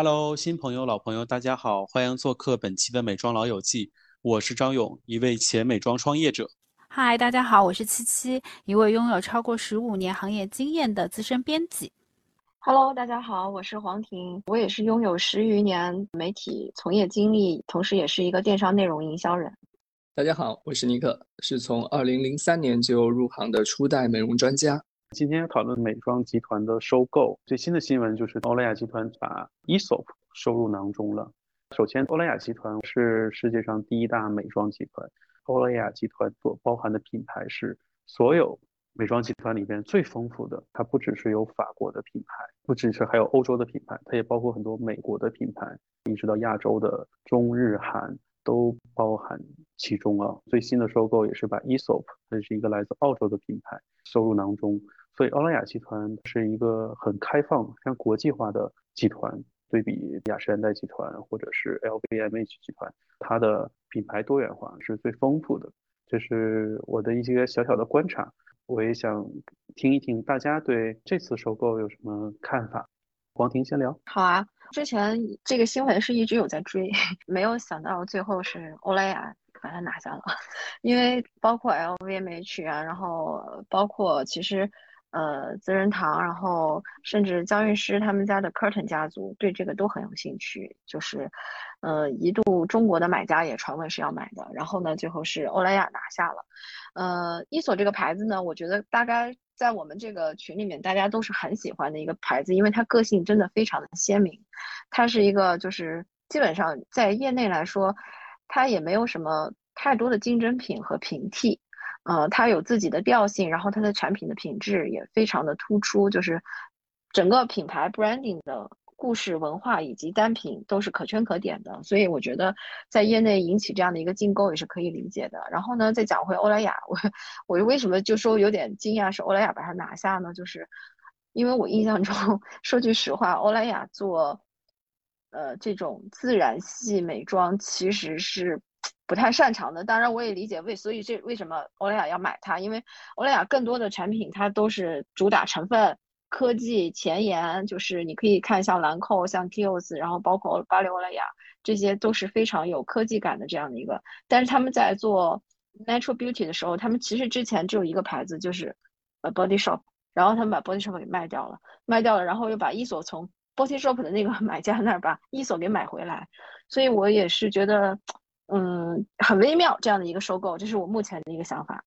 Hello，新朋友、老朋友，大家好，欢迎做客本期的美妆老友记。我是张勇，一位前美妆创业者。嗨，大家好，我是七七，一位拥有超过十五年行业经验的资深编辑。Hello，大家好，我是黄婷，我也是拥有十余年媒体从业经历，同时也是一个电商内容营销人。大家好，我是尼克，是从二零零三年就入行的初代美容专家。今天讨论美妆集团的收购，最新的新闻就是欧莱雅集团把 Esop 收入囊中了。首先，欧莱雅集团是世界上第一大美妆集团，欧莱雅集团所包含的品牌是所有美妆集团里边最丰富的。它不只是有法国的品牌，不只是还有欧洲的品牌，它也包括很多美国的品牌，一直到亚洲的中日韩。都包含其中啊。最新的收购也是把 Esop，这是一个来自澳洲的品牌收入囊中。所以欧莱雅集团是一个很开放、非常国际化的集团。对比雅诗兰黛集团或者是 LVMH 集团，它的品牌多元化是最丰富的。这是我的一些小小的观察。我也想听一听大家对这次收购有什么看法。黄婷先聊。好啊。之前这个新闻是一直有在追，没有想到最后是欧莱雅把它拿下了，因为包括 LVMH 啊，然后包括其实呃资生堂，然后甚至娇韵诗他们家的 Curtain 家族对这个都很有兴趣，就是呃一度中国的买家也传闻是要买的，然后呢最后是欧莱雅拿下了，呃伊索这个牌子呢，我觉得大概。在我们这个群里面，大家都是很喜欢的一个牌子，因为它个性真的非常的鲜明。它是一个就是基本上在业内来说，它也没有什么太多的竞争品和平替。呃，它有自己的调性，然后它的产品的品质也非常的突出，就是整个品牌 branding 的。故事文化以及单品都是可圈可点的，所以我觉得在业内引起这样的一个竞购也是可以理解的。然后呢，再讲回欧莱雅，我我为什么就说有点惊讶是欧莱雅把它拿下呢？就是因为我印象中，说句实话，欧莱雅做呃这种自然系美妆其实是不太擅长的。当然，我也理解为所以这为什么欧莱雅要买它，因为欧莱雅更多的产品它都是主打成分。科技前沿，就是你可以看像兰蔻、像 Kiehl's，然后包括巴黎欧莱雅，这些都是非常有科技感的这样的一个。但是他们在做 natural beauty 的时候，他们其实之前只有一个牌子，就是呃 Body Shop，然后他们把 Body Shop 给卖掉了，卖掉了，然后又把伊索从 Body Shop 的那个 买家那儿把伊索给买回来。所以我也是觉得，嗯，很微妙这样的一个收购，这是我目前的一个想法。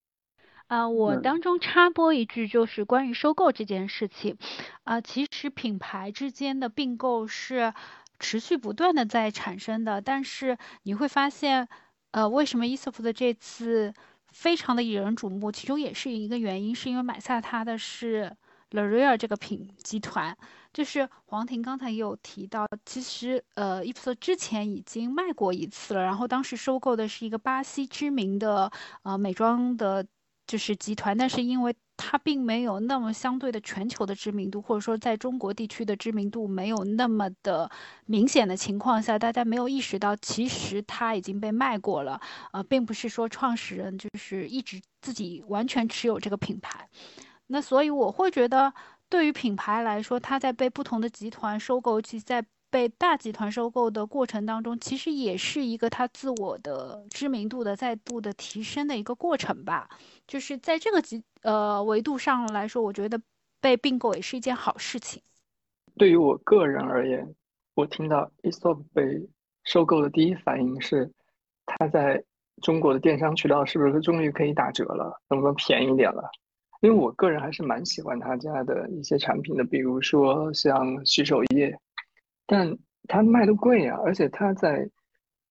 啊，我当中插播一句，就是关于收购这件事情，啊，其实品牌之间的并购是持续不断的在产生的，但是你会发现，呃，为什么伊索夫的这次非常的引人瞩目？其中也是一个原因，是因为买下它的是 L'Oreal 这个品集团，就是黄婷刚才也有提到，其实呃，伊索之前已经卖过一次了，然后当时收购的是一个巴西知名的呃美妆的。就是集团，但是因为它并没有那么相对的全球的知名度，或者说在中国地区的知名度没有那么的明显的情况下，大家没有意识到其实它已经被卖过了。呃，并不是说创始人就是一直自己完全持有这个品牌。那所以我会觉得，对于品牌来说，它在被不同的集团收购，其在被大集团收购的过程当中，其实也是一个它自我的知名度的再度的提升的一个过程吧。就是在这个级呃维度上来说，我觉得被并购也是一件好事情。对于我个人而言，我听到 ESOP 被收购的第一反应是，它在中国的电商渠道是不是终于可以打折了，能不能便宜点了？因为我个人还是蛮喜欢他家的一些产品的，比如说像洗手液。但他卖的贵呀，而且他在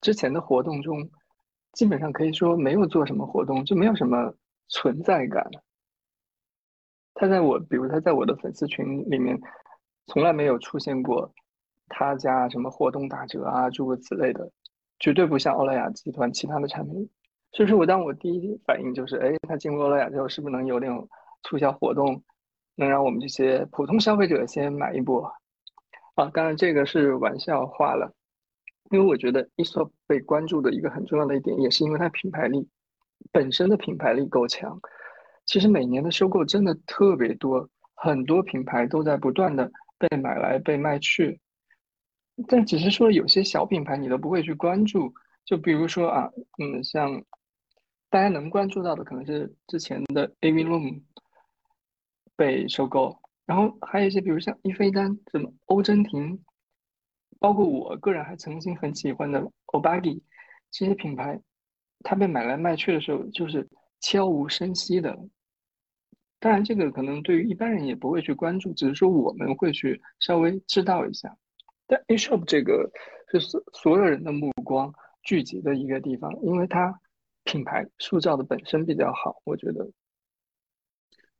之前的活动中，基本上可以说没有做什么活动，就没有什么存在感。他在我，比如他在我的粉丝群里面，从来没有出现过他家什么活动打折啊，诸如此类的，绝对不像欧莱雅集团其他的产品。所以说我当我第一反应就是，哎，他进入欧莱雅之后，是不是能有那种促销活动，能让我们这些普通消费者先买一波？啊，当然这个是玩笑话了，因为我觉得 isop 被关注的一个很重要的一点，也是因为它品牌力本身的品牌力够强。其实每年的收购真的特别多，很多品牌都在不断的被买来被卖去。但只是说有些小品牌你都不会去关注，就比如说啊，嗯，像大家能关注到的可能是之前的 AV Room 被收购，然后还有一些比如像伊菲丹、什么欧珍婷，包括我个人还曾经很喜欢的 Obagi 这些品牌，它被买来卖去的时候就是悄无声息的。当然，这个可能对于一般人也不会去关注，只是说我们会去稍微知道一下。但 A Shop 这个是所所有人的目光聚集的一个地方，因为它品牌塑造的本身比较好，我觉得。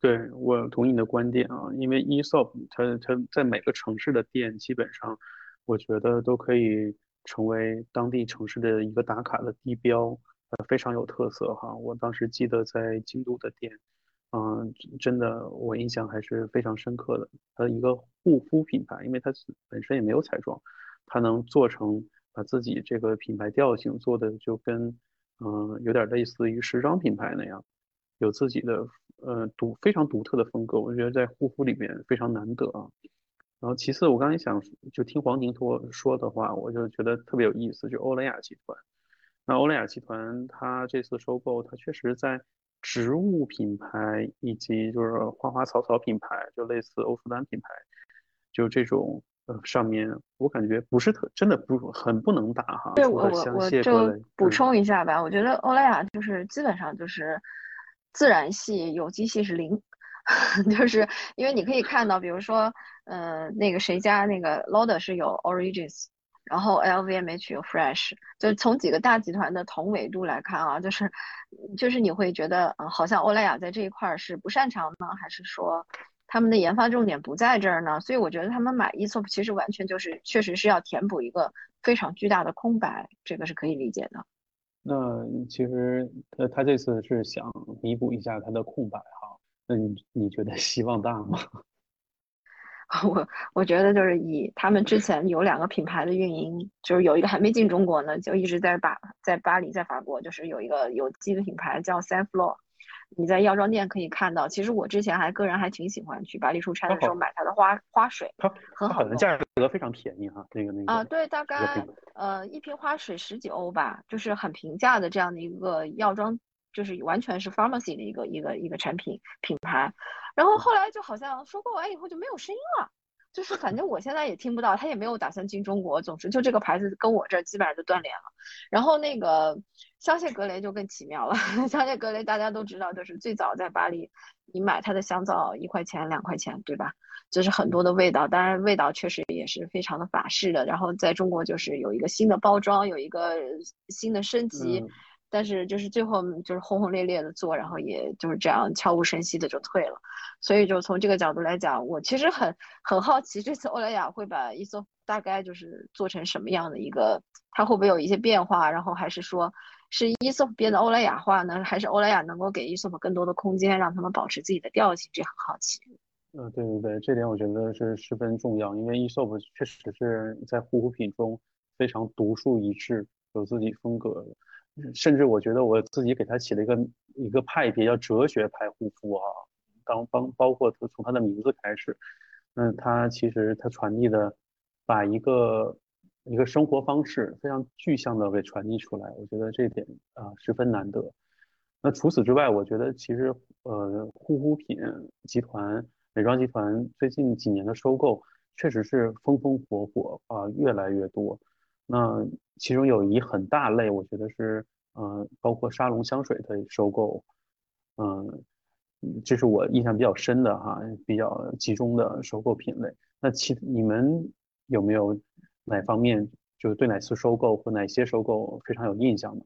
对我同意你的观点啊，因为 ESOP 它它在每个城市的店基本上，我觉得都可以成为当地城市的一个打卡的地标，呃，非常有特色哈。我当时记得在京都的店。嗯，真的，我印象还是非常深刻的。它一个护肤品牌，因为它本身也没有彩妆，它能做成把自己这个品牌调性做的就跟嗯有点类似于时装品牌那样，有自己的呃独非常独特的风格。我觉得在护肤里面非常难得啊。然后其次，我刚才想就听黄宁托说的话，我就觉得特别有意思，就欧莱雅集团。那欧莱雅集团它这次收购，它确实在。植物品牌以及就是花花草草品牌，就类似欧舒丹品牌，就这种呃上面，我感觉不是特真的不很不能打哈。对我我我就补充一下吧，我觉得欧莱雅就是基本上就是自然系、有机系是零，就是因为你可以看到，比如说呃那个谁家那个 Lauder 是有 Origins。然后 LVMH 有 Fresh，就是从几个大集团的同维度来看啊，就是就是你会觉得，嗯，好像欧莱雅在这一块是不擅长呢，还是说他们的研发重点不在这儿呢？所以我觉得他们买 ESOP 其实完全就是确实是要填补一个非常巨大的空白，这个是可以理解的。那其实呃他这次是想弥补一下他的空白哈，那你你觉得希望大吗？我我觉得就是以他们之前有两个品牌的运营，就是有一个还没进中国呢，就一直在巴在巴黎在法国，就是有一个有机的品牌叫 s a n f l o r 你在药妆店可以看到。其实我之前还个人还挺喜欢去巴黎出差的时候买它的花花水，它很好的，价格非常便宜哈，那个那个啊对，大概呃一瓶花水十几欧吧，就是很平价的这样的一个药妆。就是完全是 pharmacy 的一个一个一个产品品牌，然后后来就好像收购完以后就没有声音了，就是反正我现在也听不到，他也没有打算进中国。总之就这个牌子跟我这儿基本上就断联了。然后那个香榭格雷就更奇妙了，香榭格雷大家都知道，就是最早在巴黎，你买它的香皂一块钱两块钱，对吧？就是很多的味道，当然味道确实也是非常的法式的。然后在中国就是有一个新的包装，有一个新的升级。但是就是最后就是轰轰烈烈的做，然后也就是这样悄无声息的就退了。所以就从这个角度来讲，我其实很很好奇，这次欧莱雅会把 e s o 大概就是做成什么样的一个，它会不会有一些变化？然后还是说是 e s o 变得欧莱雅化呢？还是欧莱雅能够给 e s o 更多的空间，让他们保持自己的调性？这很好奇。嗯，对对对，这点我觉得是十分重要，因为 e s o 确实是在护肤品中非常独树一帜，有自己风格的。甚至我觉得我自己给他起了一个一个派别叫哲学派护肤啊，当帮包括从他的名字开始，嗯，他其实他传递的把一个一个生活方式非常具象的给传递出来，我觉得这点啊十分难得。那除此之外，我觉得其实呃护肤品集团、美妆集团最近几年的收购确实是风风火火啊，越来越多。那其中有一很大类，我觉得是，嗯，包括沙龙香水的收购，嗯，这是我印象比较深的哈，比较集中的收购品类。那其你们有没有哪方面就是对哪次收购或哪些收购非常有印象的？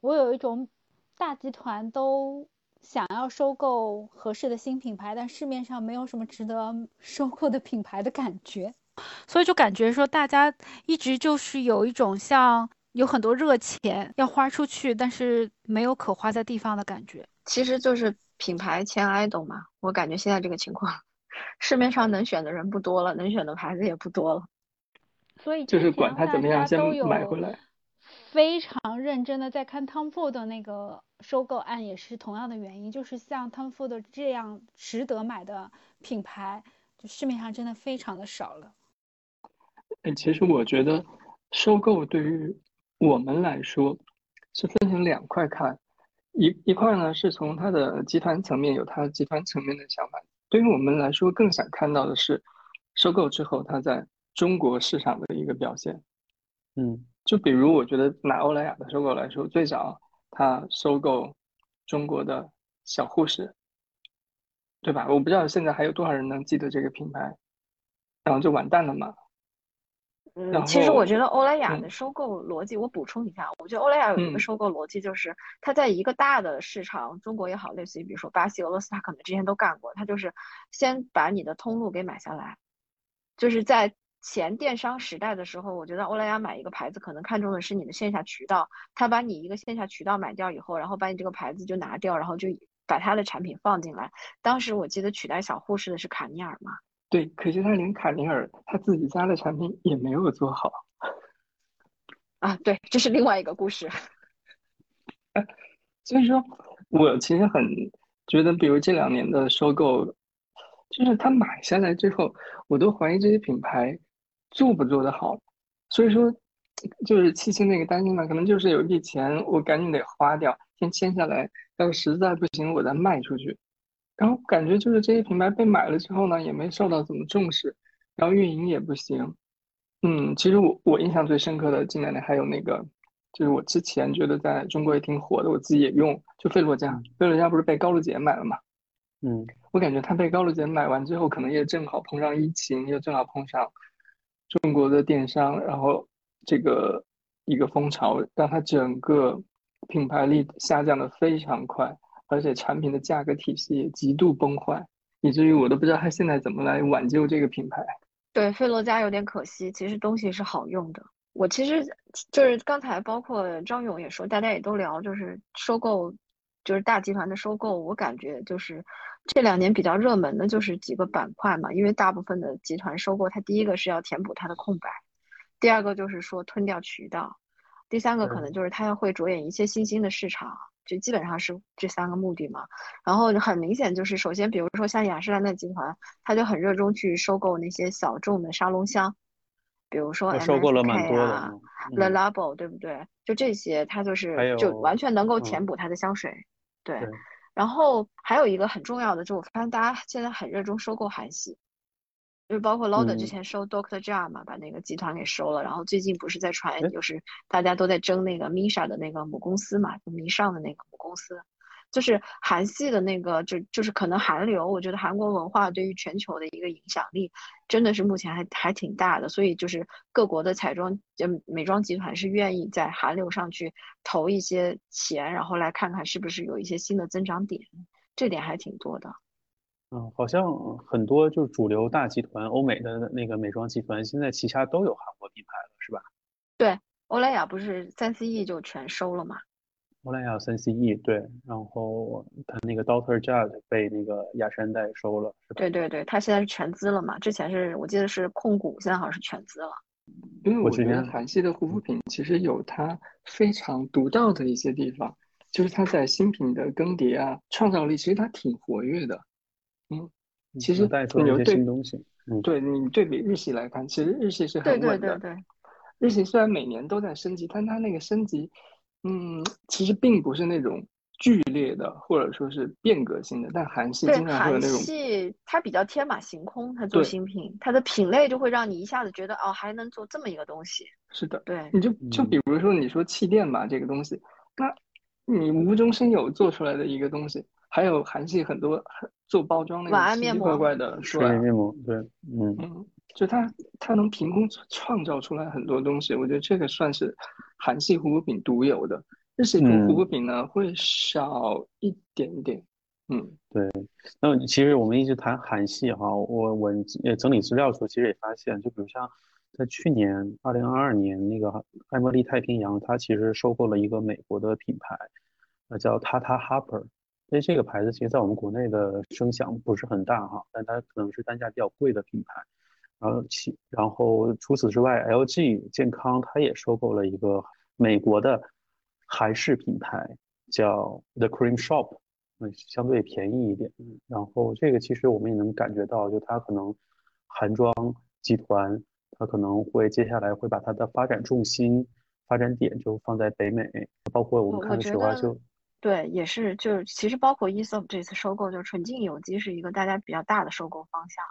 我有一种大集团都想要收购合适的新品牌，但市面上没有什么值得收购的品牌的感觉。所以就感觉说，大家一直就是有一种像有很多热钱要花出去，但是没有可花在地方的感觉。其实就是品牌签 idol 嘛。我感觉现在这个情况，市面上能选的人不多了，能选的牌子也不多了。所以就是管他怎么样，先买回来。非常认真的在看 Tom Ford 的那个收购案，也是同样的原因，就是像 Tom Ford 这样值得买的品牌，就市面上真的非常的少了。哎，其实我觉得收购对于我们来说是分成两块看，一一块呢是从它的集团层面有它集团层面的想法，对于我们来说更想看到的是收购之后它在中国市场的一个表现。嗯，就比如我觉得拿欧莱雅的收购来说，最早它收购中国的小护士，对吧？我不知道现在还有多少人能记得这个品牌，然后就完蛋了嘛。嗯，其实我觉得欧莱雅嗯的收购逻辑，我补充一下，我觉得欧莱雅有一嗯个收购逻辑，就是它在一个大的市场，中国也好，类似于比如说巴西、俄罗斯，它可能之前都干过，它就是先把你的通路给买下来，就是在前电商时代的时候，我觉得欧莱雅买一个牌子，可能看中的是你的线下渠道，它把你一个线下渠道买掉以后，然后把你这个牌子就拿掉，然后就把它的产品放进来。当时我记得取代小护士的是卡尼尔嘛。对，可惜他连卡尼尔他自己家的产品也没有做好。啊，对，这是另外一个故事。所以说，我其实很觉得，比如这两年的收购，就是他买下来之后，我都怀疑这些品牌做不做得好。所以说，就是七七那个担心嘛，可能就是有一笔钱，我赶紧得花掉，先签下来，要是实在不行，我再卖出去。然后感觉就是这些品牌被买了之后呢，也没受到怎么重视，然后运营也不行。嗯，其实我我印象最深刻的近两年还有那个，就是我之前觉得在中国也挺火的，我自己也用，就费洛嘉，费洛嘉不是被高露洁买了嘛？嗯，我感觉它被高露洁买完之后，可能也正好碰上疫情，又正好碰上中国的电商，然后这个一个风潮，让它整个品牌力下降的非常快，而且产品的价格体系也极度崩坏，以至于我都不知道它现在怎么来挽救这个品牌。对，费洛嘉有点可惜，其实东西是好用的。我其实就是刚才包括张勇也说，大家也都聊，就是收购，就是大集团的收购，我感觉就是这两年比较热门的就是几个板块嘛，因为大部分的集团收购，它第一个是要填补它的空白，第二个就是说吞掉渠道，第三个可能就是它要会着眼一些新兴的市场。就基本上是这三个目的嘛，然后很明显就是，首先比如说像雅诗兰黛集团，它就很热衷去收购那些小众的沙龙香，比如说收购了蛮 MSK 多的啊嗯，Le Labo，对不对？就这些，它就是就完全能够嗯填补它的香水，对。对然后还有一个很重要的，就我发现大家现在很热衷收购韩系，就是包括 Lauder 之嗯前收 Dr. Jart 嘛，把那个集团给收了，然后最近不是在传，哎就是大家都在争那个 Misha 的那个母公司嘛，就迷上的那个母公司，就是韩系的那个，就就是可能韩流，我觉得韩国文化对于全球的一个影响力真的是目前还还挺大的，所以就是各国的彩妆就美妆集团是愿意在韩流上去投一些钱，然后来看看是不是有一些新的增长点，这点还挺多的。嗯，好像很多就是主流大集团，欧美的那个美妆集团，现在旗下都有韩国品牌了，是吧？对，欧莱雅不是三 CE 就全收了嘛？欧莱雅三 CE 对，然后它那个 Doctor Jart 被那个雅诗兰黛收了，是吧？对对对，它现在是全资了嘛？之前是我记得是控股，现在好像是全资了。因为我觉得韩系的护肤品其实有它非常独到的一些地方，就是它在新品的更迭啊、创造力，其实它挺活跃的。嗯，其实能带出来一些你就对新东西。嗯，对你对比日系来看，其实日系是对对很稳的。对对，日系虽然每年都在升级，但它那个升级，嗯，其实并不是那种剧烈的，或者说是变革性的。但韩系经常会有韩那种系它比较天马行空，它做新品，它的品类就会让你一下子觉得哦，还能做这么一个东西。是的，对，你就就嗯比如说你说气垫吧，这个东西，那你无中生有做出来的一个东西，还有韩系很多很做包装那晚种奇奇怪安面膜怪的，水对面面膜，对，嗯，嗯，就它它能凭空创造出来很多东西，我觉得这个算是韩系护肤品独有的。日系护肤品呢会少一点点，嗯对那其实我们一直谈韩系哈，我我也整理资料的时候，其实也发现，就比如像在去年二零二二年那个爱茉莉太平洋，它其实收购了一个美国的品牌，呃叫 Tata Harper。因为这个牌子其实在我们国内的声响不是很大哈，但它可能是单价比较贵的品牌。然后其然后除此之外，LG 健康它也收购了一个美国的韩式品牌，叫 The Cream Shop。嗯，相对便宜一点。嗯，然后这个其实我们也能感觉到，就它可能韩妆集团，它可能会接下来会把它的发展重心、发展点就放在北美，包括我们看的雪花秀。对，也是，就是其实包括 ESOP 这次收购，就是纯净有机是一个大家比较大的收购方向。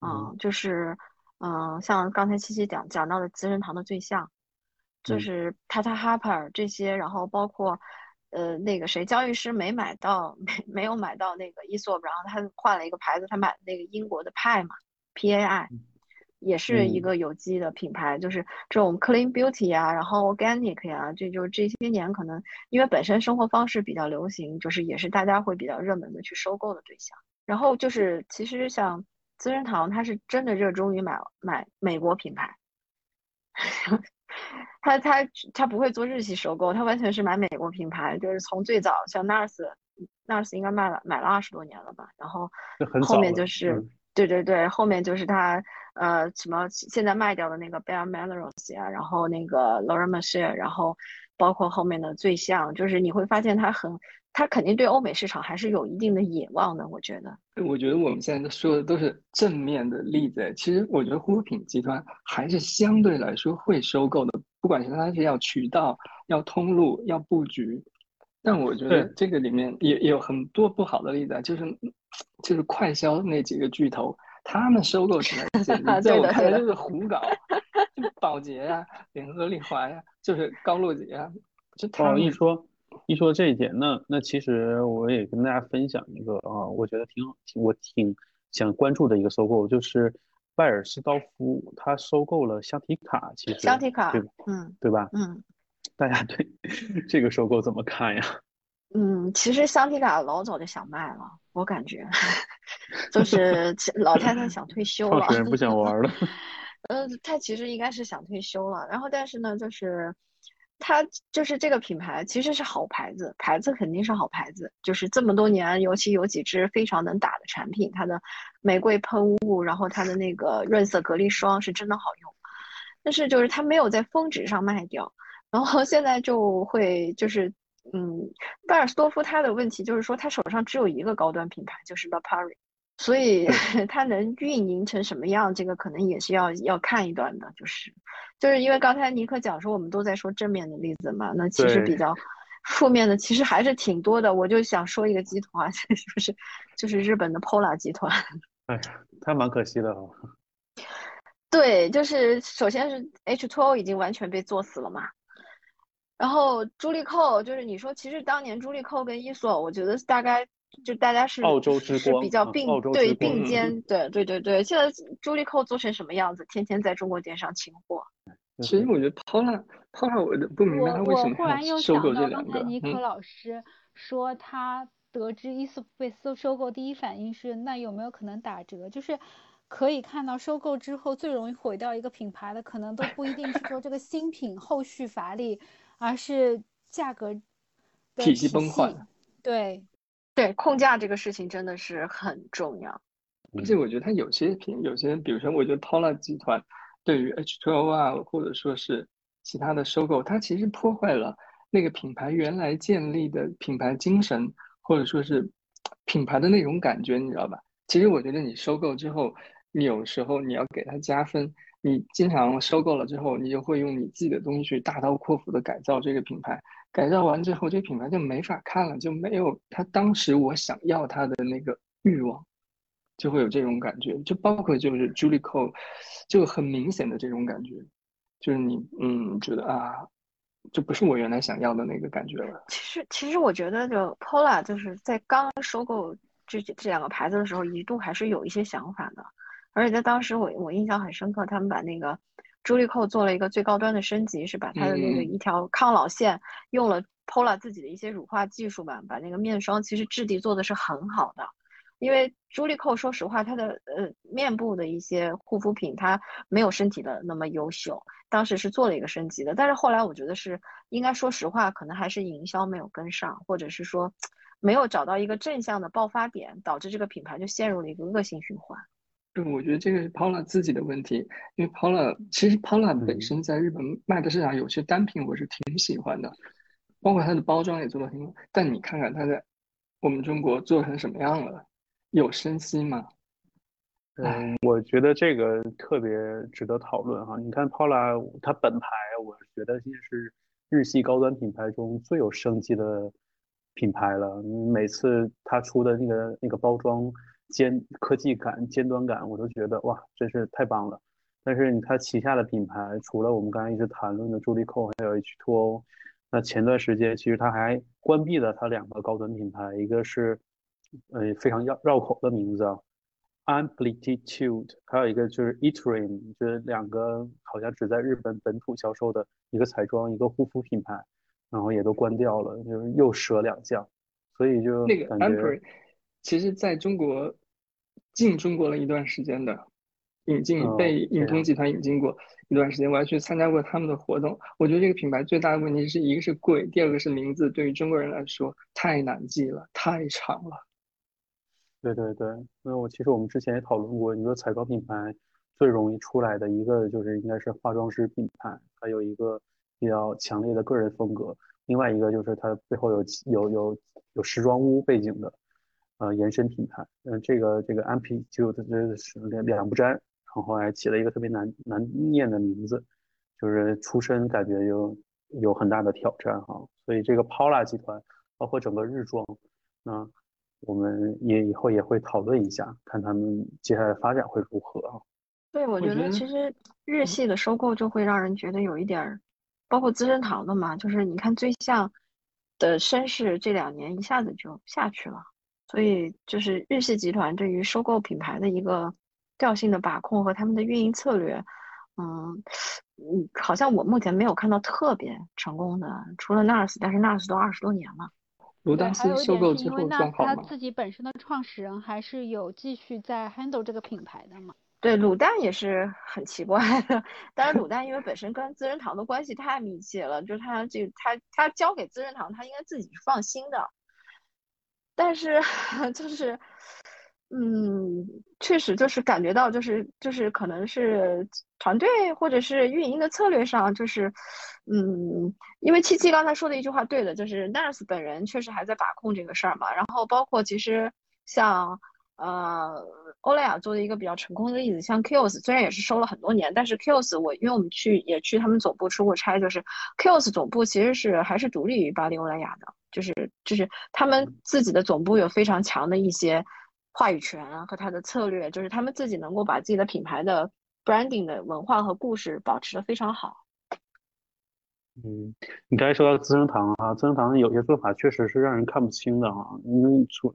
嗯，就是，嗯，像刚才七七讲讲到的资生堂的最像，就是 Tata Harper 这些，然后包括，呃，那个谁，交易师没买到，没没有买到那个 ESOP，然后他换了一个牌子，他买那个英国的派嘛，PAI。也是一个有机的品牌，就是这种 clean beauty 啊，然后 organic 呀，这就是这些年可能因为本身生活方式比较流行，就是也是大家会比较热门的去收购的对象。然后就是其实像资生堂，它是真的热衷于买买美国品牌，他他他不会做日系收购，他完全是买美国品牌，就是从最早像 Nars，Nars 应该卖了买了二十多年了吧，然后后面就是对对对，后面就是他。呃，什么现在卖掉的那个 b e a r Melrose 啊，然后那个 Laura Mercier，然后包括后面的最像，就是你会发现它很，它肯定对欧美市场还是有一定的野望的，我觉得。我觉得我们现在说的都是正面的例子，其实我觉得护肤品集团还是相对来说会收购的，不管是它是要渠道、要通路、要布局，但我觉得这个里面也也有很多不好的例子，就是就是快销那几个巨头。他们收购起来简直在我看来就是胡搞，就宝洁呀、联合利华呀，就是高露洁啊，就他们一说一说这一点，那那其实我也跟大家分享一个啊，我觉得挺我挺想关注的一个收购，就是拜尔斯道夫他收购了香缇卡，其实香缇卡，对，嗯，对吧？嗯，大家对 这个收购怎么看呀？嗯，其实香缇卡老早就想卖了，我感觉，就是老太太想退休了，不想玩了。嗯，她其实应该是想退休了，然后但是呢，就是她就是这个品牌其实是好牌子，牌子肯定是好牌子，就是这么多年，尤其有几支非常能打的产品，它的玫瑰喷雾，然后它的那个润色隔离霜是真的好用，但是就是它没有在峰值上卖掉，然后现在就会就是。嗯，拜尔斯多夫他的问题就是说，他手上只有一个高端品牌，就是 La Prairie，所以 他能运营成什么样，这个可能也是要要看一段的。就是，就是因为刚才尼克讲说，我们都在说正面的例子嘛，那其实比较负面的其实还是挺多的。我就想说一个集团，就是就是日本的 Pola 集团。哎，他蛮可惜的哦。对，就是首先是 H2O 已经完全被做死了嘛。然后朱莉蔻就是你说，其实当年朱莉蔻跟伊索，我觉得大概就大家是澳洲之光，比较并对并肩，对对对对。现在朱莉蔻做成什么样子？天天在中国电商清货。其实我觉得 Paula，Paula 我不明白他为什么收购这两个。刚才尼克老师说他得知伊索被收收购，第一反应是那有没有可能打折？就是可以看到收购之后最容易毁掉一个品牌的，可能都不一定是说这个新品后续乏力。而是价格体系崩坏，对对，控价这个事情真的是很重要。而且我觉得它有些品，有些比如说，我觉得 Paula 集团对于 H2O 啊，或者说是其他的收购，它其实破坏了那个品牌原来建立的品牌精神，或者说是品牌的那种感觉，你知道吧？其实我觉得你收购之后，你有时候你要给它加分。你经常收购了之后，你就会用你自己的东西去大刀阔斧的改造这个品牌，改造完之后，这个品牌就没法看了，就没有他当时我想要它的那个欲望，就会有这种感觉。就包括就是 Julie Co，就很明显的这种感觉，就是你嗯觉得啊，就不是我原来想要的那个感觉了。其实其实我觉得就 Pola 就是在刚收购这这两个牌子的时候，一度还是有一些想法的。而且在当时，我我印象很深刻，他们把那个朱莉蔻做了一个最高端的升级，是把它的那个一条抗老线用了 Pola 自己的一些乳化技术吧，把那个面霜其实质地做的是很好的。因为朱莉蔻说实话，它的呃面部的一些护肤品它没有身体的那么优秀，当时是做了一个升级的。但是后来我觉得是应该说实话，可能还是营销没有跟上，或者是说没有找到一个正向的爆发点，导致这个品牌就陷入了一个恶性循环。对，我觉得这个是 Paula 自己的问题，因为 Paula 其实 Paula 本身在日本卖的市场有些单品我是挺喜欢的，包括它的包装也做的挺好。但你看看它在我们中国做成什么样了？有生机吗？嗯，我觉得这个特别值得讨论哈。你看 Paula，它本牌，我觉得现在是日系高端品牌中最有生机的品牌了。每次它出的那个那个包装尖科技感、尖端感，我都觉得哇，真是太棒了。但是你它旗下的品牌，除了我们刚才一直谈论的朱丽蔻，还有 H2O，那前段时间其实它还关闭了它两个高端品牌，一个是呃非常绕绕口的名字。啊，Amplitude，还有一个就是 Ethereum，就是两个好像只在日本本土销售的一个彩妆，一个护肤品牌，然后也都关掉了，就是又折两降，所以就那个 a m p r 其实在中国进中国了一段时间的，引进被影通集团引进过一段时间，我还去参加过他们的活动。我觉得这个品牌最大的问题是一个是贵，第二个是名字对于中国人来说太难记了，太长了。对对对，那我其实我们之前也讨论过，你说彩妆品牌最容易出来的一个就是应该是化妆师品牌，还有一个比较强烈的个人风格；另外一个就是它背后有有有有时装屋背景的呃延伸品牌。嗯，这个这个 Ampi 就这是两两不沾，然后还起了一个特别难难念的名字，就是出身感觉有有很大的挑战哈。所以这个 Paula 集团包括整个日妆，那。我们也以后也会讨论一下，看他们接下来发展会如何啊？对，我觉得其实日系的收购就会让人觉得有一点儿，包括资生堂的嘛，就是你看最像的绅士这两年一下子就下去了，所以就是日系集团对于收购品牌的一个调性的把控和他们的运营策略，嗯嗯，好像我目前没有看到特别成功的，除了 NARS，但是 NARS 都二十多年了。卢丹斯收购之后那他自己本身的创始人还是有继续在 handle 这个品牌的嘛？对，卤蛋也是很奇怪的。但是卤蛋因为本身跟资生堂的关系太密切了，就是他这他他交给资生堂，他应该自己是放心的。但是 就是。嗯，确实就是感觉到，就是就是可能是团队或者是运营的策略上，就是，嗯，因为七七刚才说的一句话对的，就是 Nars 本人确实还在把控这个事儿嘛。然后包括其实像呃欧莱雅做的一个比较成功的例子，像 Kills 虽然也是收了很多年，但是 Kills 我因为我们去也去他们总部出过差，就是 Kills 总部其实是还是独立于巴黎欧莱雅的，就是就是他们自己的总部有非常强的一些。话语权和他的策略，就是他们自己能够把自己的品牌的 branding 的文化和故事保持的非常好。嗯，你刚才说到资生堂啊，资生堂有些做法确实是让人看不清的啊。因为从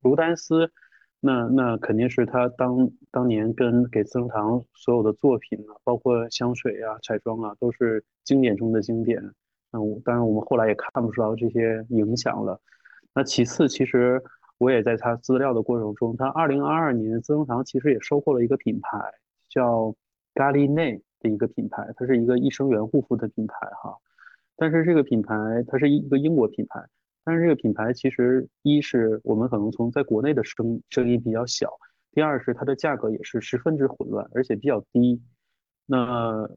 卢丹斯，那那肯定是他当当年跟给资生堂所有的作品啊，包括香水啊、彩妆啊，都是经典中的经典。嗯，当然我们后来也看不出来这些影响了。那其次，其实。我也在他资料的过程中，他二零二二年资生堂其实也收购了一个品牌，叫 Galine 的一个品牌，它是一个益生元护肤的品牌哈。但是这个品牌它是一个英国品牌，但是这个品牌其实一是我们可能从在国内的声声音比较小，第二是它的价格也是十分之混乱，而且比较低。那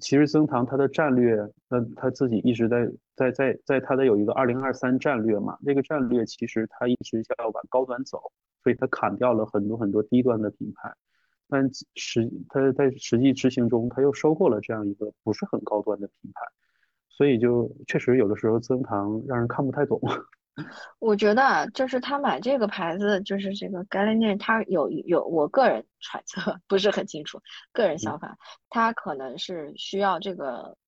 其实增堂它的战略，那他自己一直在在在在他的有一个二零二三战略嘛，这个战略其实他一直想要往高端走，所以他砍掉了很多很多低端的品牌，但实他在实际执行中他又收购了这样一个不是很高端的品牌，所以就确实有的时候资生堂让人看不太懂。我觉得就是他买这个牌子，就是这个 Galénier，他有有，我个人揣测不是很清楚，个人想法，他可能是需要这个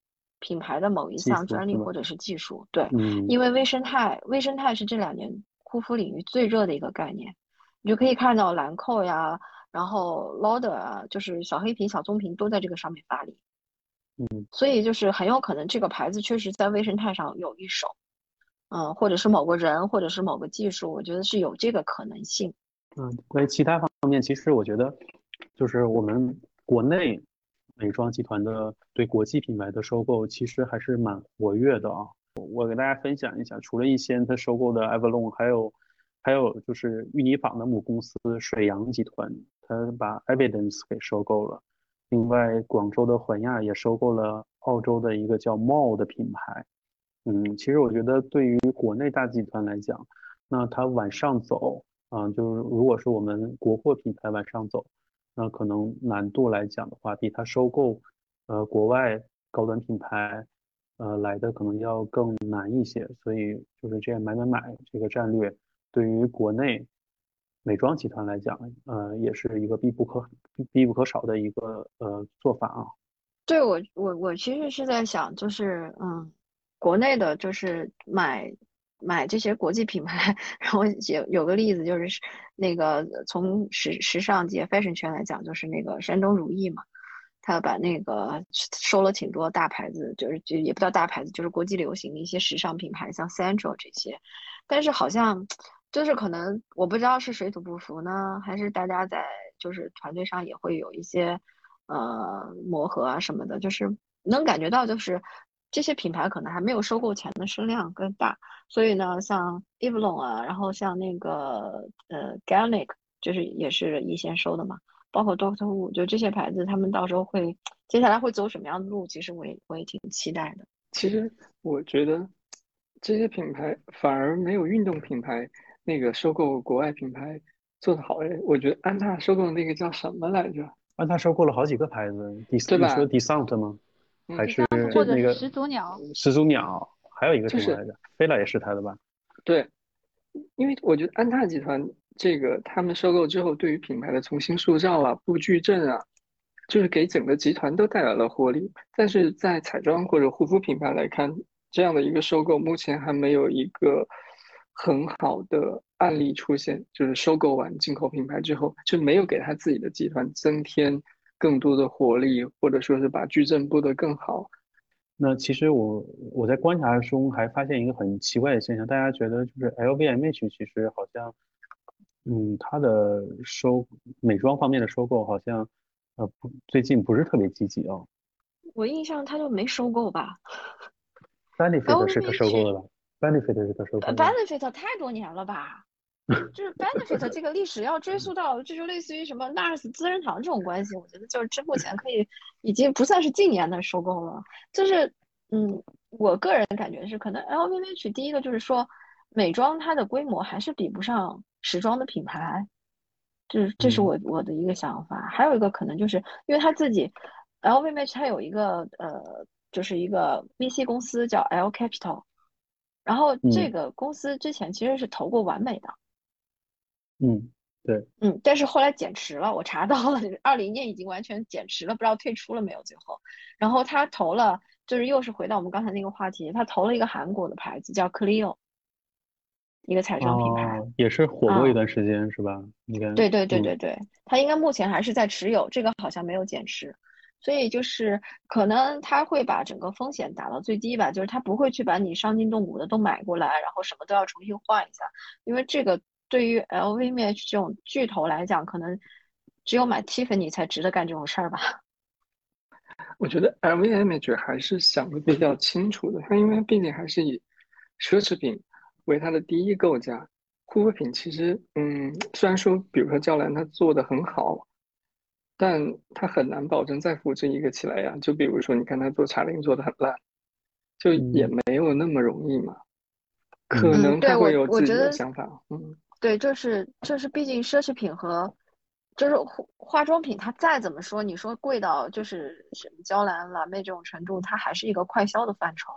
品牌的某一项专利或者是技术，对，因为微生态，微生态是这两年护肤领域最热的一个概念，你就可以看到兰蔻呀，然后 Lauder 啊，就是小黑瓶、小棕瓶都在这个上面发力，嗯，所以就是很有可能这个牌子确实在微生态上有一手。嗯，或者是某个人，或者是某个技术，我觉得是有这个可能性。嗯，关于其他方面，其实我觉得，就是我们国内美妆集团的对国际品牌的收购，其实还是蛮活跃的啊。我给大家分享一下，除了一些他收购的 Avalon，还有还有就是御泥坊的母公司水杨集团，他把 Evidence 给收购了。另外，广州的环亚也收购了澳洲的一个叫 Mall 的品牌。嗯，其实我觉得对于国内大集团来讲，那它往上走啊，就是如果是我们国货品牌往上走，那可能难度来讲的话，比它收购呃国外高端品牌呃来的可能要更难一些。所以就是这样买买买这个战略，对于国内美妆集团来讲，呃，也是一个必不可必不可少的一个呃做法啊。对我我我其实是在想，就是嗯，国内的就是买买这些国际品牌，然后有有个例子就是那个从时时尚界 fashion 圈来讲，就是那个山东如意嘛，他把那个收了挺多大牌子，就是就也不叫大牌子，就是国际流行的一些时尚品牌，像 Central 这些，但是好像就是可能我不知道是水土不服呢，还是大家在就是团队上也会有一些。呃，磨合啊什么的，就是能感觉到，就是这些品牌可能还没有收购前的声量更大，所以呢，像 e v e l o n 啊，然后像那个呃 Galnic，就是也是一线收的嘛，包括 Doctor Wu，就这些牌子，他们到时候会接下来会走什么样的路，其实我也我也挺期待的。其实我觉得这些品牌反而没有运动品牌那个收购国外品牌做的好哎，我觉得安踏收购的那个叫什么来着？安踏收购了好几个牌子，你说 Descent 吗？还是那个始祖鸟？始祖鸟，还有一个什么来着？飞乐也是他的吧？对，因为我觉得安踏集团这个他们收购之后，对于品牌的重新塑造啊、布矩阵啊，就是给整个集团都带来了活力。但是在彩妆或者护肤品牌来看，这样的一个收购，目前还没有一个很好的。案例出现，就是收购完进口品牌之后，就没有给他自己的集团增添更多的活力，或者说是把矩阵布得更好。那其实我我在观察中还发现一个很奇怪的现象，大家觉得就是 LVMH 其实好像，嗯，它的收美妆方面的收购好像呃不最近不是特别积极哦。我印象他就没收购吧？Benefit 是他收购的吧？Benefit 是他收购的。Benefit 太多年了吧？就是 benefit 这个历史要追溯到，这就类似于什么 NARS 资生堂这种关系，我觉得就是这目前可以已经不算是近年的收购了。就是，嗯，我个人感觉是，可能 LVMH 第一个就是说，美妆它的规模还是比不上时装的品牌，这这是我我的一个想法。还有一个可能就是因为他自己 LVMH 它有一个呃，就是一个 VC 公司叫 L Capital，然后这个公司之前其实是投过完美的。嗯，对，嗯，但是后来减持了，我查到了，二零年已经完全减持了，不知道退出了没有最后。然后他投了，就是又是回到我们刚才那个话题，他投了一个韩国的牌子叫 Clio，一个彩妆品牌，也是火过一段时间是吧？应该对对对对对，他应该目前还是在持有，这个好像没有减持，所以就是可能他会把整个风险打到最低吧，就是他不会去把你伤筋动骨的都买过来，然后什么都要重新换一下，因为这个。对于 LVMH 这种巨头来讲，可能只有买 Tiffany 才值得干这种事儿吧。我觉得 LVMH 还是想的比较清楚的，它因为毕竟还是以奢侈品为它的第一构架，护肤品其实，嗯，虽然说，比如说娇兰它做的很好，但他很难保证再复制一个起来呀。就比如说，你看他做茶灵做的很烂，就也没有那么容易嘛。可能他会有自己的想法，嗯。对，就是就是，毕竟奢侈品和就是化化妆品，它再怎么说，你说贵到就是什么娇兰、蓝妹这种程度，它还是一个快销的范畴，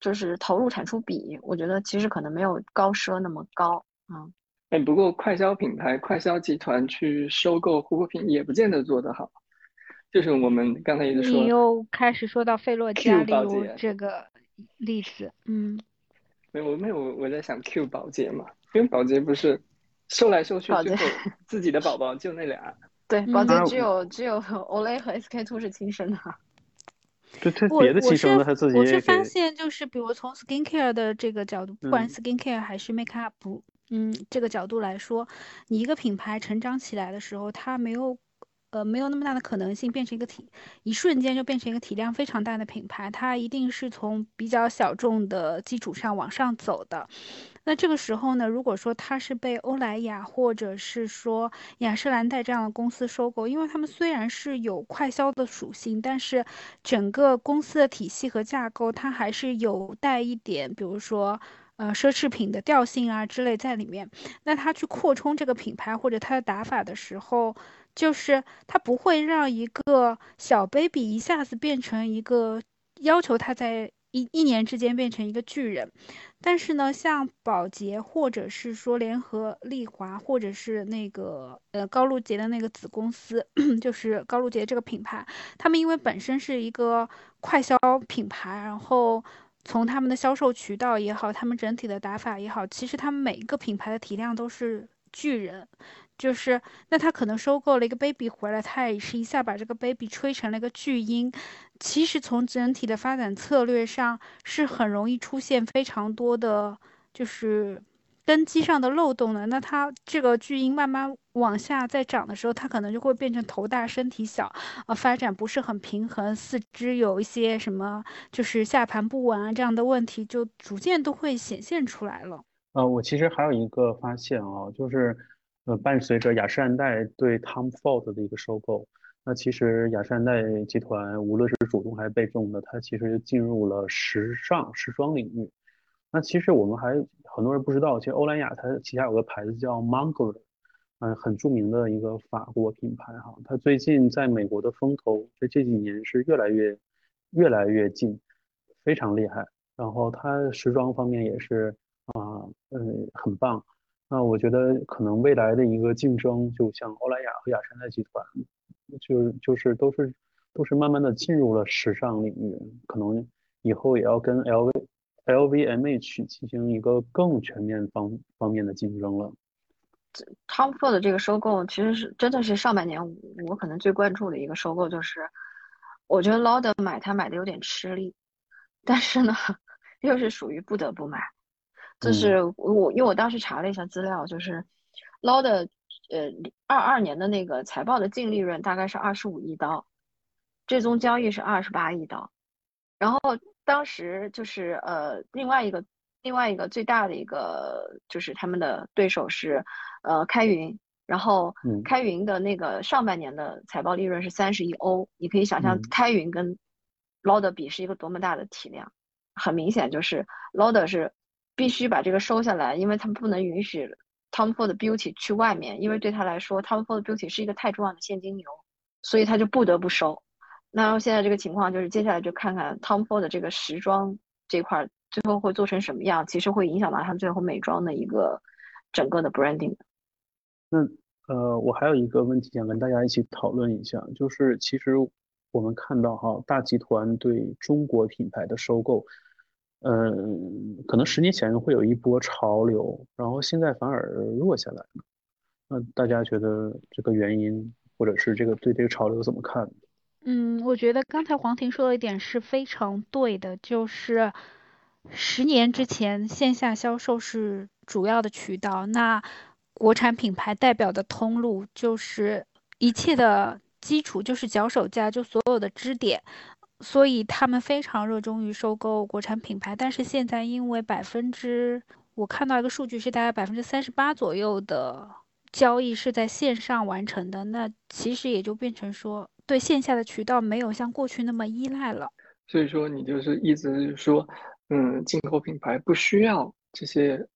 就是投入产出比，我觉得其实可能没有高奢那么高，嗯。哎，不过快消品牌、快销集团去收购护肤品也不见得做得好，就是我们刚才一直说，你又开始说到费洛嘉，例如这个例子，嗯。没有没有，我在想 Q 保洁嘛，因为保洁不是。收来收去，最后 自己的宝宝就那俩。对，宝洁只有只有 Olay 和 SK two 是亲生的。对，他别的亲生的他自己我是发现，就是比如从 skincare 的这个角度，不管 skincare 还是 make up，嗯，嗯这个角度来说，你一个品牌成长起来的时候，它没有。呃，没有那么大的可能性变成一个体，一瞬间就变成一个体量非常大的品牌。它一定是从比较小众的基础上往上走的。那这个时候呢，如果说它是被欧莱雅或者是说雅诗兰黛这样的公司收购，因为他们虽然是有快销的属性，但是整个公司的体系和架构它还是有带一点，比如说。呃奢侈品的调性啊之类在里面。那他去扩充这个品牌或者他的打法的时候，就是他不会让一个小 baby 一下子变成一个要求他在。一一年之间变成一个巨人，但是呢，像宝洁或者是说联合利华，或者是那个呃高露洁的那个子公司，就是高露洁这个品牌，他们因为本身是一个快销品牌，然后从他们的销售渠道也好，他们整体的打法也好，其实他们每一个品牌的体量都是巨人。就是，那他可能收购了一个 baby 回来，他也是一下把这个 baby 吹成了一个巨婴。其实从整体的发展策略上，是很容易出现非常多的，就是根基上的漏洞呢。那它这个巨婴慢慢往下再长的时候，它可能就会变成头大身体小，呃，发展不是很平衡，四肢有一些什么，就是下盘不稳啊这样的问题，就逐渐都会显现出来了。呃，我其实还有一个发现啊，就是。呃，伴随着雅诗兰黛对 Tom Ford 的一个收购，那其实雅诗兰黛集团无论是主动还是被动的，它其实进入了时尚时装领域。那其实我们还很多人不知道，其实欧莱雅它旗下有个牌子叫 m o n g o 嗯，很著名的一个法国品牌哈。它最近在美国的风头，在这几年是越来越越来越近，非常厉害。然后它时装方面也是啊，嗯，很棒。那我觉得可能未来的一个竞争，就像欧莱雅和雅诗兰黛集团，就就是都是都是慢慢的进入了时尚领域，可能以后也要跟 LV V L V M H 进行一个更全面方方面的竞争了。Tom Ford 这个收购其实是真的是上半年我可能最关注的一个收购，就是我觉得 Lauder 买它买的有点吃力，但是呢，又是属于不得不买。就是我，因为我当时查了一下资料，就是 Laud 呃二二年的那个财报的净利润大概是二十五亿刀，最终交易是二十八亿刀，然后当时就是呃另外一个另外一个最大的一个就是他们的对手是呃开云，然后开云的那个上半年的财报利润是三十亿欧，你可以想象开云跟 Laud 比是一个多么大的体量，很明显就是 Laud 是。必须把这个收下来，因为他们不能允许 Tom Ford Beauty 去外面，因为对他来说，Tom Ford Beauty 是一个太重要的现金流，所以他就不得不收。那现在这个情况就是，接下来就看看 Tom Ford 的这个时装这块最后会做成什么样，其实会影响到他最后美妆的一个整个的 branding。那呃，我还有一个问题想跟大家一起讨论一下，就是其实我们看到哈，大集团对中国品牌的收购。嗯，可能十年前会有一波潮流，然后现在反而弱下来了。那大家觉得这个原因，或者是这个对这个潮流怎么看？嗯，我觉得刚才黄婷说的一点是非常对的，就是十年之前线下销售是主要的渠道，那国产品牌代表的通路就是一切的基础，就是脚手架，就所有的支点。所以他们非常热衷于收购国产品牌，但是现在因为百分之，我看到一个数据是大概百分之三十八左右的交易是在线上完成的，那其实也就变成说对线下的渠道没有像过去那么依赖了。所以说你就是意思是说，嗯，进口品牌不需要这些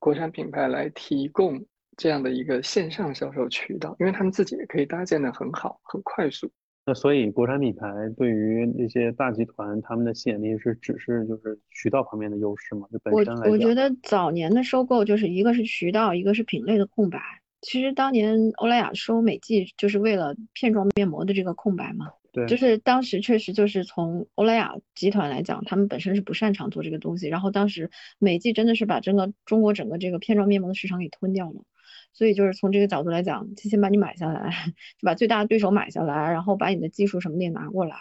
国产品牌来提供这样的一个线上销售渠道，因为他们自己也可以搭建的很好，很快速。那所以，国产品牌对于那些大集团，他们的吸引力是只是就是渠道方面的优势嘛？就本身来讲，我我觉得早年的收购就是一个是渠道，一个是品类的空白。其实当年欧莱雅收美纪就是为了片状面膜的这个空白嘛。对，就是当时确实就是从欧莱雅集团来讲，他们本身是不擅长做这个东西，然后当时美纪真的是把整个中国整个这个片状面膜的市场给吞掉了。所以就是从这个角度来讲，先把你买下来，就把最大的对手买下来，然后把你的技术什么的也拿过来，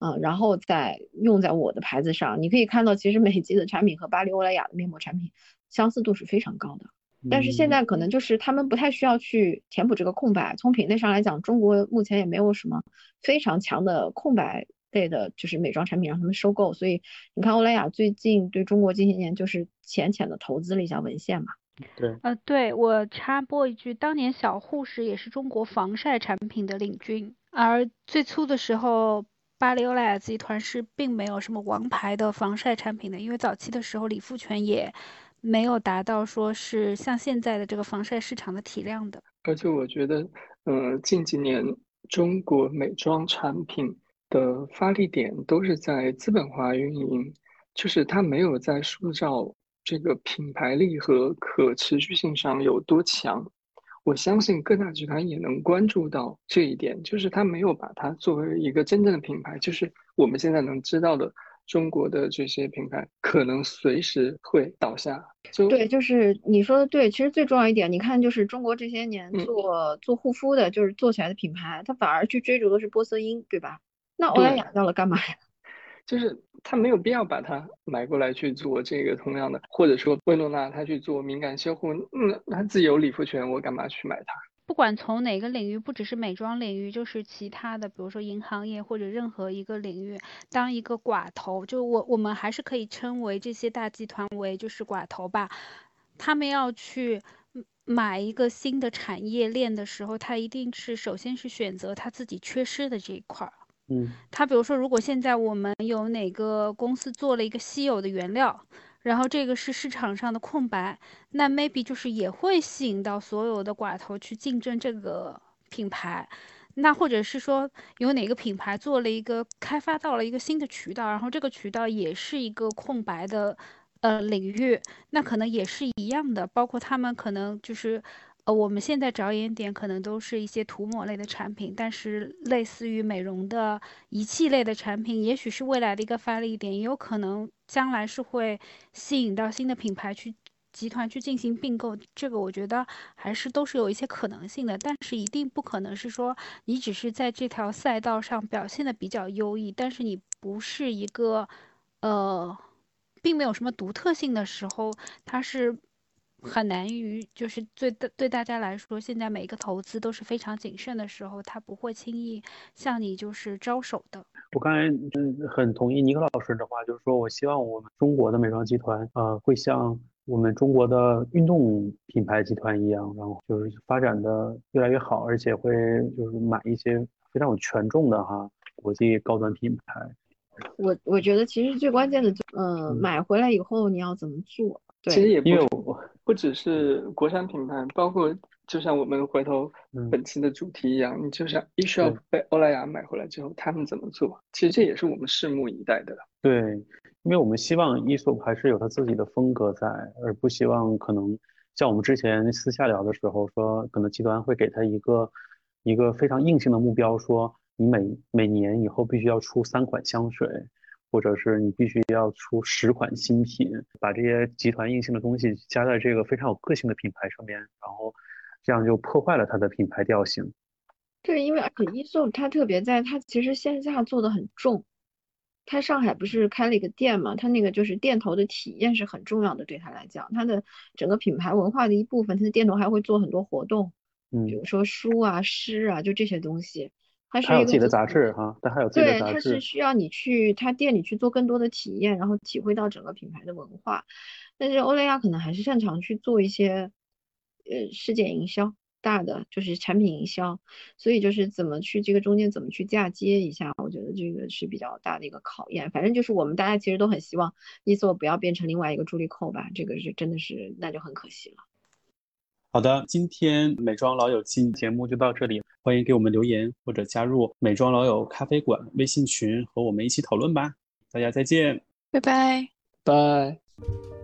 嗯，然后再用在我的牌子上。你可以看到，其实美肌的产品和巴黎欧莱雅的面膜产品相似度是非常高的。但是现在可能就是他们不太需要去填补这个空白。从品类上来讲，中国目前也没有什么非常强的空白类的，就是美妆产品让他们收购。所以你看，欧莱雅最近对中国近些年就是浅浅的投资了一下文献嘛。对，呃，对我插播一句，当年小护士也是中国防晒产品的领军，而最初的时候，巴黎欧莱雅集团是并没有什么王牌的防晒产品的，因为早期的时候李富全也没有达到说是像现在的这个防晒市场的体量的。而且我觉得，嗯，近几年中国美妆产品的发力点都是在资本化运营，就是它没有在塑造这个品牌力和可持续性上有多强。我相信各大集团也能关注到这一点，就是它没有把它作为一个真正的品牌，就是我们现在能知道的。中国的这些品牌可能随时会倒下。就对，就是你说的对。其实最重要一点，你看，就是中国这些年做做护肤的，就是做起来的品牌，它反而去追逐的是玻色因，对吧？那欧莱雅要了干嘛呀？就是他没有必要把它买过来去做这个同样的，或者说薇诺娜他去做敏感修护，嗯，他自己有理肤泉，我干嘛去买它？不管从哪个领域，不只是美妆领域，就是其他的，比如说银行业或者任何一个领域，当一个寡头，就我我们还是可以称为这些大集团为就是寡头吧。他们要去买一个新的产业链的时候，他一定是首先是选择他自己缺失的这一块儿。嗯，他比如说，如果现在我们有哪个公司做了一个稀有的原料。然后这个是市场上的空白，那 maybe 就是也会吸引到所有的寡头去竞争这个品牌，那或者是说有哪个品牌做了一个开发到了一个新的渠道，然后这个渠道也是一个空白的呃领域，那可能也是一样的，包括他们可能就是。呃，我们现在着眼点可能都是一些涂抹类的产品，但是类似于美容的仪器类的产品，也许是未来的一个发力点，也有可能将来是会吸引到新的品牌去集团去进行并购。这个我觉得还是都是有一些可能性的，但是一定不可能是说你只是在这条赛道上表现的比较优异，但是你不是一个呃，并没有什么独特性的时候，它是。很难于就是对对大家来说，现在每一个投资都是非常谨慎的时候，他不会轻易向你就是招手的。我刚才嗯很同意尼克老师的话，就是说我希望我们中国的美妆集团呃会像我们中国的运动品牌集团一样，然后就是发展的越来越好，而且会就是买一些非常有权重的哈国际高端品牌。我我觉得其实最关键的就嗯买回来以后你要怎么做？其实也不不只是国产品牌，包括就像我们回头本期的主题一样，你就像 eShop 被欧莱雅买回来之后，他们怎么做？其实这也是我们拭目以待的。对，因为我们希望 eShop 还是有他自己的风格在，而不希望可能像我们之前私下聊的时候说，可能集团会给他一个一个非常硬性的目标，说你每每年以后必须要出三款香水。或者是你必须要出十款新品，把这些集团硬性的东西加在这个非常有个性的品牌上面，然后这样就破坏了它的品牌调性。对，因为而且 e o 它特别在它其实线下做的很重，它上海不是开了一个店嘛，它那个就是店头的体验是很重要的，对他来讲，它的整个品牌文化的一部分，它的店头还会做很多活动，嗯，比如说书啊、诗啊，就这些东西。它是有自己的杂志哈，它还有自己的杂志。对，它是需要你去他店里去做更多的体验，然后体会到整个品牌的文化。但是欧莱雅可能还是擅长去做一些呃事件营销，大的就是产品营销，所以就是怎么去这个中间怎么去嫁接一下，我觉得这个是比较大的一个考验。反正就是我们大家其实都很希望伊索不要变成另外一个朱莉蔻吧，这个是真的是那就很可惜了。好的，今天美妆老友记节目就到这里，欢迎给我们留言或者加入美妆老友咖啡馆微信群和我们一起讨论吧。大家再见，拜拜，拜。